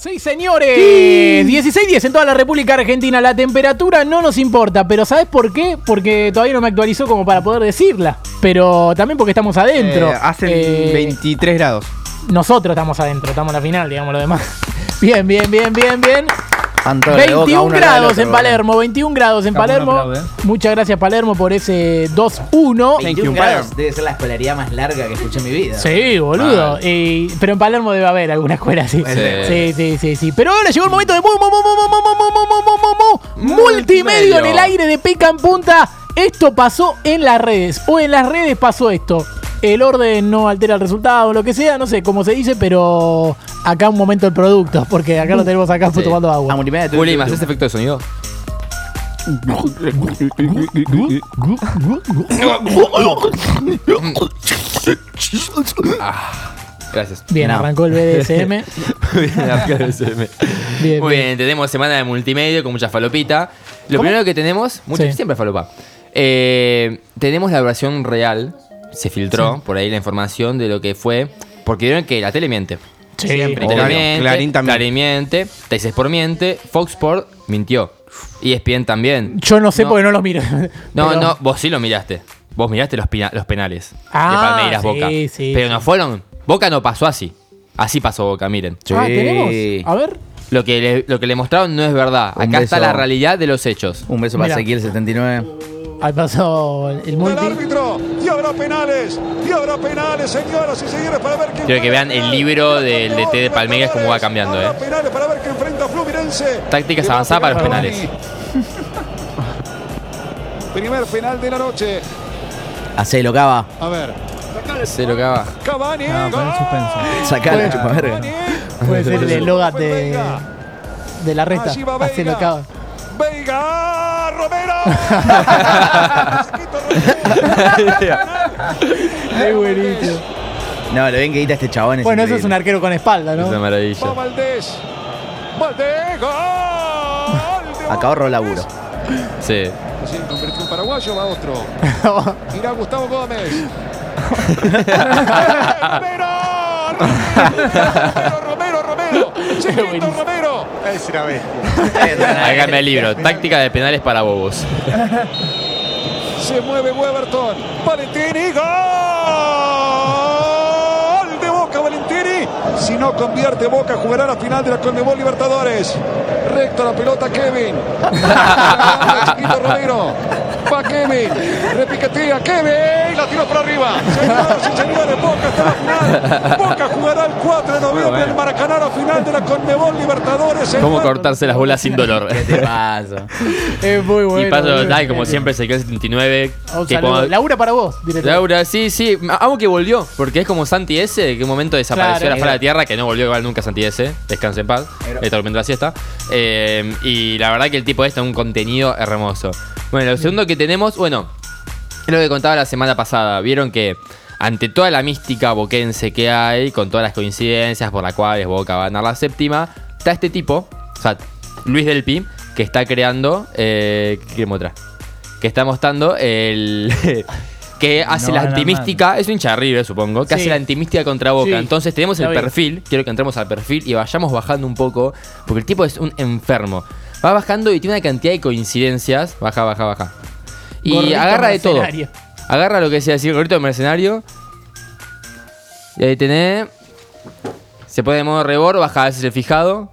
Sí, señores. 16-10 en toda la República Argentina. La temperatura no nos importa, pero ¿sabes por qué? Porque todavía no me actualizó como para poder decirla. Pero también porque estamos adentro. Eh, hacen Eh, 23 grados. Nosotros estamos adentro, estamos en la final, digamos lo demás. Bien, bien, bien, bien, bien. 21 grados en Palermo, 21 grados en Palermo. Muchas gracias Palermo por ese 2-1. 21 grados debe ser la escolaridad más larga que escuché en mi vida. Sí, boludo. pero en Palermo debe haber alguna escuela así. Sí, sí, sí, sí. Pero ahora llegó el momento de multimedio en el aire de pica en punta. Esto pasó en las redes o en las redes pasó esto el orden no altera el resultado, lo que sea, no sé cómo se dice, pero acá un momento el producto, porque acá lo tenemos acá Sí. tomando A agua. multimedia. Juli, ¿me haces efecto de sonido? Ah, Gracias. Bien, No. arrancó el BDSM. Bien, Muy bien. bien, tenemos semana de multimedia con mucha falopita. Lo primero que tenemos, mucho, Sí. siempre falopa. Eh, tenemos la versión real, se filtró por ahí la información de lo que fue, porque vieron que la tele miente. Sí, Siempre, obvio. Clarín también. Clarín miente, Teis Sport miente, Fox Sport mintió. E ESPN también. Yo no sé No. porque no los miro. No, Pero- no, vos sí lo miraste. Vos miraste los, pina- los penales Ah, de Palmeiras sí, Boca. sí, Pero sí. no fueron. Boca no pasó así. Así pasó Boca, miren. Ah, tenemos. A ver. Lo que, le, lo que le mostraron no es verdad. Un Acá está beso. la realidad de los hechos. Un beso para Mira. Ezequiel 79. Ahí pasó el El multi. árbitro. Y habrá penales. Y habrá penales, señoras y señores, para ver quién. Quiero que vean el libro del DT de Palmeiras cómo va cambiando, eh. penales para ver quién enfrenta a Fluminense. Tácticas avanzadas para los penales. Primer penal de la noche. Hacelo, Cava. A ver. Cero que va. Cavani. Pon el suspenso. Sacala, chupaverga. Puede ser el Logat de, la resta. Allí va Así lo Veiga. Romero. Qué buenísimo. No, lo ven que quita este chabón. Bueno, eso es un increíble. arquero con espalda, Es una ¿no? maravilla. Va Valdés. Valdés. Gol. Acá ahorro laburo. Sí. Recién convirtió un paraguayo, va otro. Irá Gustavo Gómez. Romero. Romero, Romero, Romero. Chiquito Romero. Es una bestia. Hágame el libro. Táctica de penales para bobos. Se mueve Weberton. Valentini. Gol de Boca, Valentini. Si no convierte Boca, jugará la final de la Conmebol Libertadores. Recto la pelota Kevin. Chiquito Romero. Va Kevin. Repiquetea Kevin. La tiró por arriba. Señoras y señores, Boca está en la final. Boca jugará el 4 de noviembre en Maracaná la final de la Conmebol Libertadores. Cómo cortarse las bolas sin dolor. ¿Qué te pasa? Es muy bueno. y paso como siempre, se quedó 79. Un que cuando- Laura para vos, directamente. Laura, sí, sí. Amo que volvió. Porque es como Santi S, que un momento desapareció Claro. la faz de tierra, que no volvió igual nunca Santi S. Descanse en paz. Está durmiendo la siesta. Eh, y la verdad que el tipo este es un contenido hermoso. Bueno, lo segundo que tenemos, bueno, es lo que contaba la semana pasada. Vieron que ante toda la mística boquense que hay, con todas las coincidencias por las cuales Boca va a ganar la séptima, está este tipo, o sea, Luis Del Pi, que está creando. Eh, ¿Qué mostrar? Que está mostrando el. que hace No la antimística. Es un hincha River, supongo. Que Sí. hace la antimística contra Boca. Sí, Entonces tenemos el perfil. Quiero que entremos al perfil y vayamos bajando un poco. Porque el tipo es un enfermo. Va bajando y tiene una cantidad de coincidencias. Baja, baja, baja. Y agarra de todo. mercenario. Agarra lo que sea decir gorrito de mercenario. Y ahí tenés. Se pone de modo rebor, baja a veces el fijado.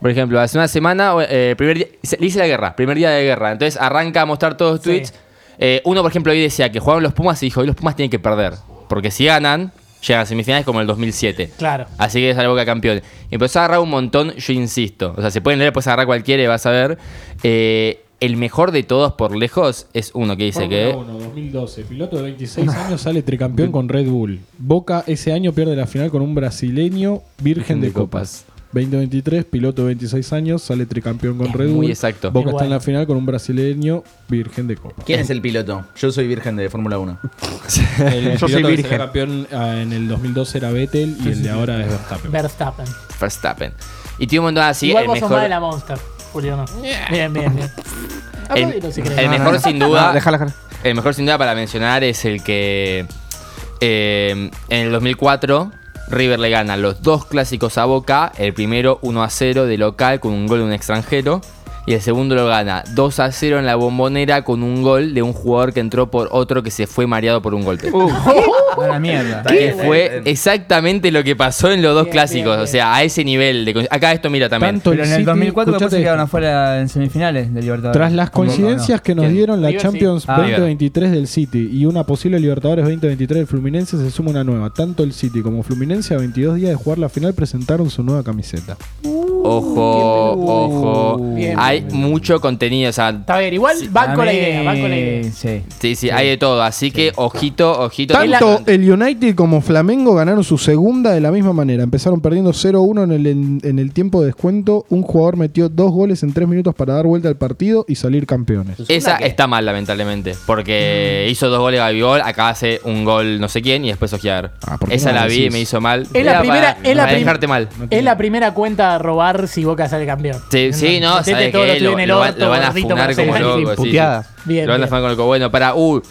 Por ejemplo, hace una semana, eh, primer día, le hice la guerra, primer día de guerra. Entonces arranca a mostrar todos los Sí. tweets. Eh, uno, por ejemplo, hoy decía que jugaban los Pumas y dijo: hoy los Pumas tienen que perder. Porque si ganan, llegan a semifinales como en el 2007. Claro. Así que es algo que campeón. Y empezó a agarrar un montón, yo insisto. O sea, se pueden leer, puedes agarrar cualquiera y vas a ver. Eh, el mejor de todos por lejos es uno que dice que. Fórmula 1, 2012. Piloto de 26 años sale tricampeón con Red Bull. Boca ese año pierde la final con un brasileño virgen de copas. 2023, piloto de 26 años, sale tricampeón con Es Red muy Bull. exacto. Boca Es está en la final con un brasileño virgen de copas. ¿Quién es el piloto? Yo soy virgen de Fórmula 1. El Yo soy piloto que salió virgen. campeón ah, en el 2012 era Vettel y el de ahora es Verstappen. Verstappen. Verstappen. Y tiene un montón así. Igual el vos sos mejor, más de la Monster, Julio, ¿no? Bien, bien, bien. el, el mejor sin duda. No, déjala, déjala. El mejor sin duda para mencionar es el que. eh, en el 2004 River le gana los dos clásicos a Boca, el primero 1 a 0 de local con un gol de un extranjero. Y el segundo lo gana 2 a 0 en la bombonera con un gol de un jugador que entró por otro que se fue mareado por un golpe. A la mierda. Que fue exactamente lo que pasó en los dos Bien, clásicos. bien, O sea, a ese nivel. De, acá esto mira también. Tanto Pero en el City, 2004 después se quedaron afuera en semifinales de Libertadores. Tras las coincidencias que nos ¿Quién? dieron la River, sí. Champions Ah, 2023 del City y una posible Libertadores 2023 del Fluminense, se suma una nueva. Tanto el City como Fluminense, a 22 días de jugar la final, presentaron su nueva camiseta. Ojo, ojo. Bien, Hay bien. mucho contenido. O sea, Está bien, igual van con la idea, van con la idea. Sí. sí, sí, hay de todo. Así que ojito, ojito. Tanto el United como Flamengo ganaron su segunda de la misma manera. Empezaron perdiendo 0-1 en el, en, en el tiempo de descuento. Un jugador metió dos goles en tres minutos para dar vuelta al partido y salir campeones. Esa está mal, lamentablemente. Porque hizo dos goles Gabigol, acá hace un gol no sé quién y después Ojear. Ah, ¿por qué Esa no la vi y me hizo mal. Es la Era primera- para- es la para prim- dejarte mal. Es la primera cuenta a robar si Boca sale campeón. Sí, sí, no, que lo, lo lo van a funar como loco. sí, sí. puteada. Bien, Lo van a bien. funar como loco. Bueno, para, uh,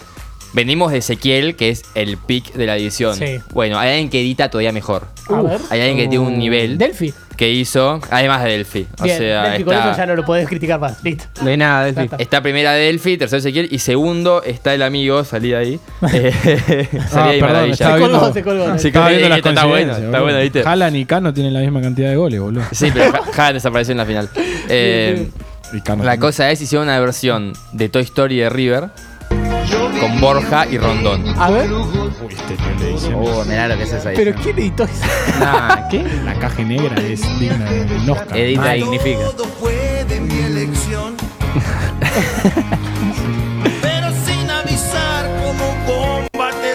venimos de Ezequiel, que es el pick de la edición. Sí. Bueno, hay alguien que edita todavía mejor. A ver. Hay alguien que tiene un nivel Delphi. que hizo, además de Delphi. O Bien, sea, Delphi, con está- eso ya no lo podés criticar más. Listo. De nada, Ya Delphi. está. Está primera Delphi, tercero Ezequiel y segundo está el amigo, salí de ahí. Eh, salí Ah, ahí, perdón, maravilla. Se colgó, se colgó. Viendo las está, está bueno, está bueno, ¿viste? Haaland y Cano tienen la misma cantidad de goles, boludo. Sí, pero Ha- Haaland desapareció en la final. Eh, la cosa es, hicieron una versión de Toy Story de River con Borja y Rondón. A ver. Uy, este edición Oh, es- mirá lo que es esa Pero edición. ¿quién editó eso? Nah, ¿qué? La caja negra es digna de un Oscar. Edita dignifica. Todo fue de mi elección. Pero sin avisar como combate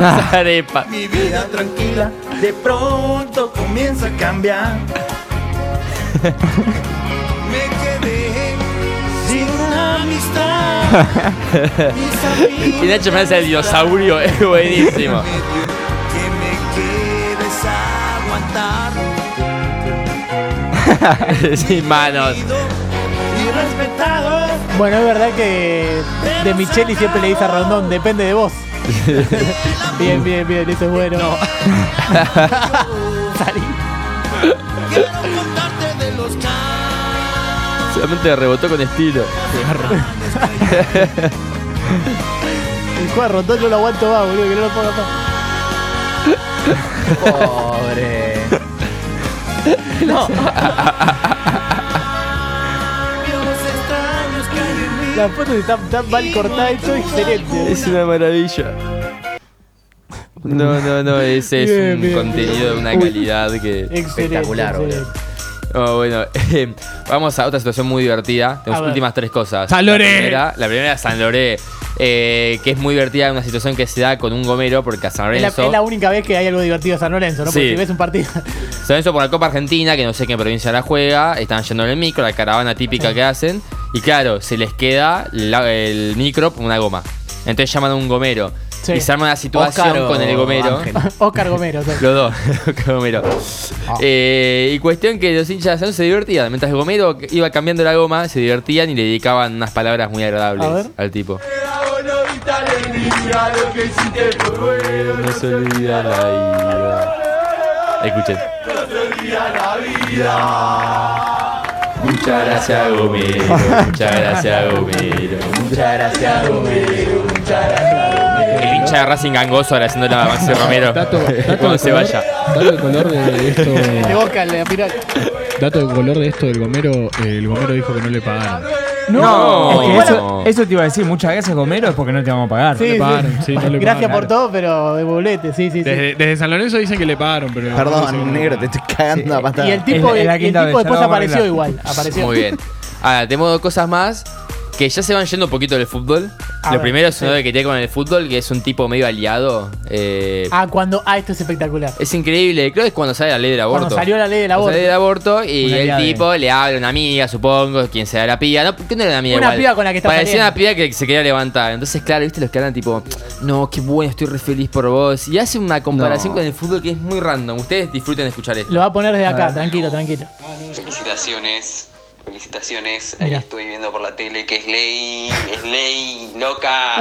Arepa. mi vida tranquila de pronto comienza a cambiar. Y Nacho me hace el dinosaurio, es buenísimo. Que me quedes a aguantar. Sin manos. Bueno, es verdad que de Micheli siempre le dice a Rondón, depende de vos. bien, bien, bien, eso es bueno. Salí. Quiero contarte de los cambios. Solamente rebotó con estilo. El juego de Rondón no lo aguanto más, boludo, que no lo ponga más. Pobre. Mí. La foto está tan mal cortada, esto es excelente. Es una maravilla. No, no, no, ese es Bien, un bien, contenido de una calidad que... Excelente, Espectacular, excelente. Oh, bueno, eh, vamos a otra situación muy divertida. A Tenemos últimas tres cosas. San Loré. La primera, la primera es San Loré, eh, que es muy divertida, una situación que se da con un gomero, porque a San Es la, Lorenzo... es la única vez que hay algo divertido en San Lorenzo, ¿no? Porque Sí. si ves un partido. San Lorenzo por la Copa Argentina, que no sé qué provincia la juega, están yendo en el micro, la caravana típica que hacen, y claro, se les queda la- el micro por una goma. Entonces llaman a un gomero. Sí. Y se arma una situación Oscar con el gomero. Ángel. Oscar Gomero. sí. Los dos, Oscar Gomero. Eh, y cuestión que los hinchas de San se divertían. Mientras el gomero iba cambiando la goma, se divertían y le dedicaban unas palabras muy agradables al tipo. No se olvida la vida. Escuchen. Muchas gracias, Gomero. Muchas gracias, Gomero. Muchas gracias, Gomero. El hincha de Racing gangoso ahora haciendo la Maxi Romero. Dato, dato Cuando de se color, vaya. Dato de color de esto. De Boca, la final. dato de color de esto del Gomero. eh, el Gomero dijo que no le pagaron. No, es que eso, eso te iba a decir, muchas gracias Gomero es porque no te vamos a pagar. Sí, sí. pagaron, sí, no le Gracias pagaron. por todo, pero devolvete, sí, sí, sí. Desde, desde San Lorenzo dicen que le pagaron, pero. Perdón, negro, te estoy cagando a patada. Y el tipo, el tipo después a apareció igual. Apareció. Muy bien. Ahora, tenemos dos cosas más que ya se van yendo un poquito del fútbol. A Lo ver, primero es sí. uno que tiene con el fútbol, que es un tipo medio aliado. eh, Ah, cuando. Ah, esto es espectacular. Es increíble, creo que es cuando sale la ley del aborto. Cuando salió la ley del aborto. sale del aborto y Una el tipo le habla a una amiga, supongo, quien sea la piba. No, ¿qué no era una amiga Una igual? piba con la que está Parecía saliendo. una piba que se quería levantar. Entonces, claro, viste los que hablan tipo, no, qué bueno, estoy re feliz por vos. Y hace una comparación No. con el fútbol que es muy random. Ustedes disfruten de escuchar esto. Lo va a poner desde acá, tranquilo, tranquilo. Felicitaciones, felicitaciones. Ahí Mira. estoy viendo por la tele que es ley, es ley, loca,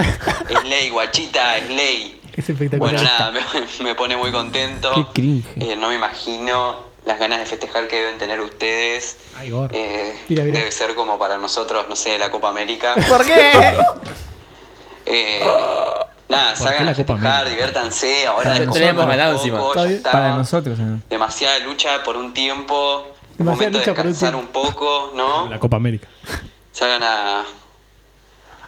es ley, guachita, es ley. Es espectacular. Bueno, nada, me, me pone muy contento. Qué cringe. Eh, no me imagino las ganas de festejar que deben tener ustedes. Ay. Eh, Mira, mira. Debe ser como para nosotros, no sé, la Copa América. ¿Por qué? Eh, nada, salgan la a festejar, diviértanse. Ahora tenemos ganado encima. Para nosotros. ¿no? Demasiada lucha por un tiempo. Demasiada momento de descansar un poco, ¿no? La Copa América. salgan a,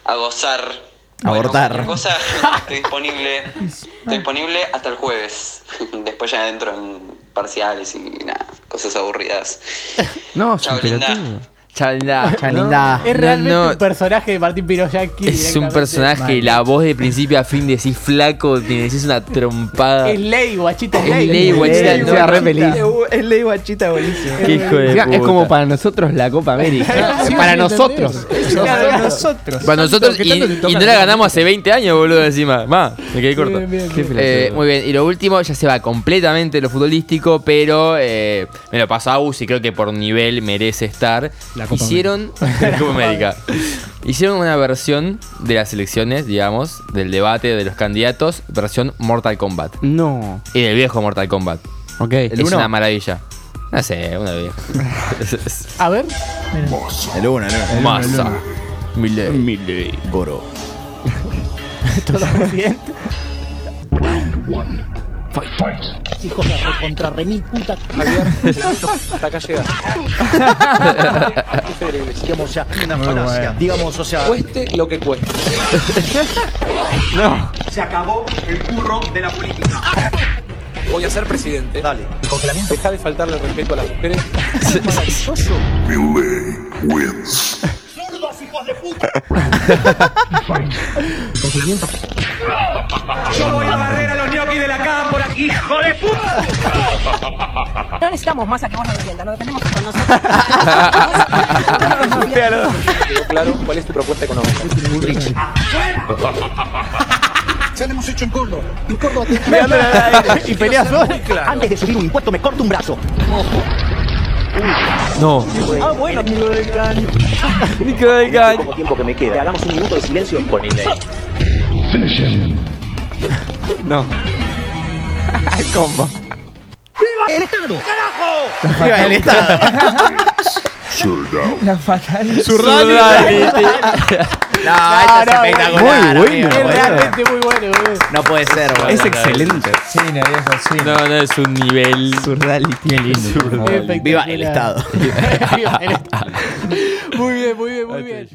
a gozar. Abortar. cualquier cosa, estoy disponible, estoy disponible hasta el jueves. Después ya entro en parciales y nada, cosas aburridas. No, Chao, Chalda. Chalinda. Es realmente no. un personaje de Martín Piroyanqui. Es un personaje, la voz de principio a fin decís flaco, te decís una trompada. Es ley, guachita, es Es ley. guachita, Es no, ley, re feliz. Es ley guachita buenísimo. Qué hijo de Es como para nosotros la Copa América. Sí, para sí, nosotros. claro. Nosotros. Para nosotros, ¿Qué y, no la ganamos hace 20 años, boludo, encima. Más, me quedé corto. Bien, bien, Qué bien. Eh, muy bien, y lo último ya se va completamente lo futbolístico, pero eh, me lo pasó a Uzi, creo que por nivel merece estar. La Copa Hicieron la Copa América. Hicieron una versión de las elecciones, digamos, del debate de los candidatos, versión Mortal Kombat. No. Y del viejo Mortal Kombat. Ok. es una maravilla. No sé, una vieja. A ver. El uno, el uno. Masa. Milei. Goro. Todo bien. Hijos de recontra remil puta. Hasta acá llega. Digamos ya, una falacia. Digamos, o sea. Cueste lo que cueste. Se acabó el curro de la política. Voy a ser presidente. Dale. Deja de faltarle respeto a las mujeres. Maravilloso. wins. ¡Zurdos, hijos de puta! Yo voy a barrer a los ñoquis de la cámpora, hijo de puta. No necesitamos más a que vos nos defiendas, no dependemos con nosotros. Quedó claro cuál es tu propuesta económica. Ya lo hemos hecho en Córdoba. En Córdoba Y peleas. Antes de subir un impuesto me corto un brazo. No. Ah, bueno. Nico del Gan. Poco tiempo que me queda. Hagamos un minuto de silencio con el No. ¿Cómo? ¡El Estado! ¡Carajo! Viva el Estado. La fatal. Surreality. No, esto es espectacular. muy amigo, Es realmente muy bueno, boludo. No puede ser, boludo. Es excelente. Sí, no, viejo, sí. No, no, es un nivel. Surreality. Qué lindo. Espectacular. Viva el Estado. Viva el Estado. Muy bien, muy bien, muy bien.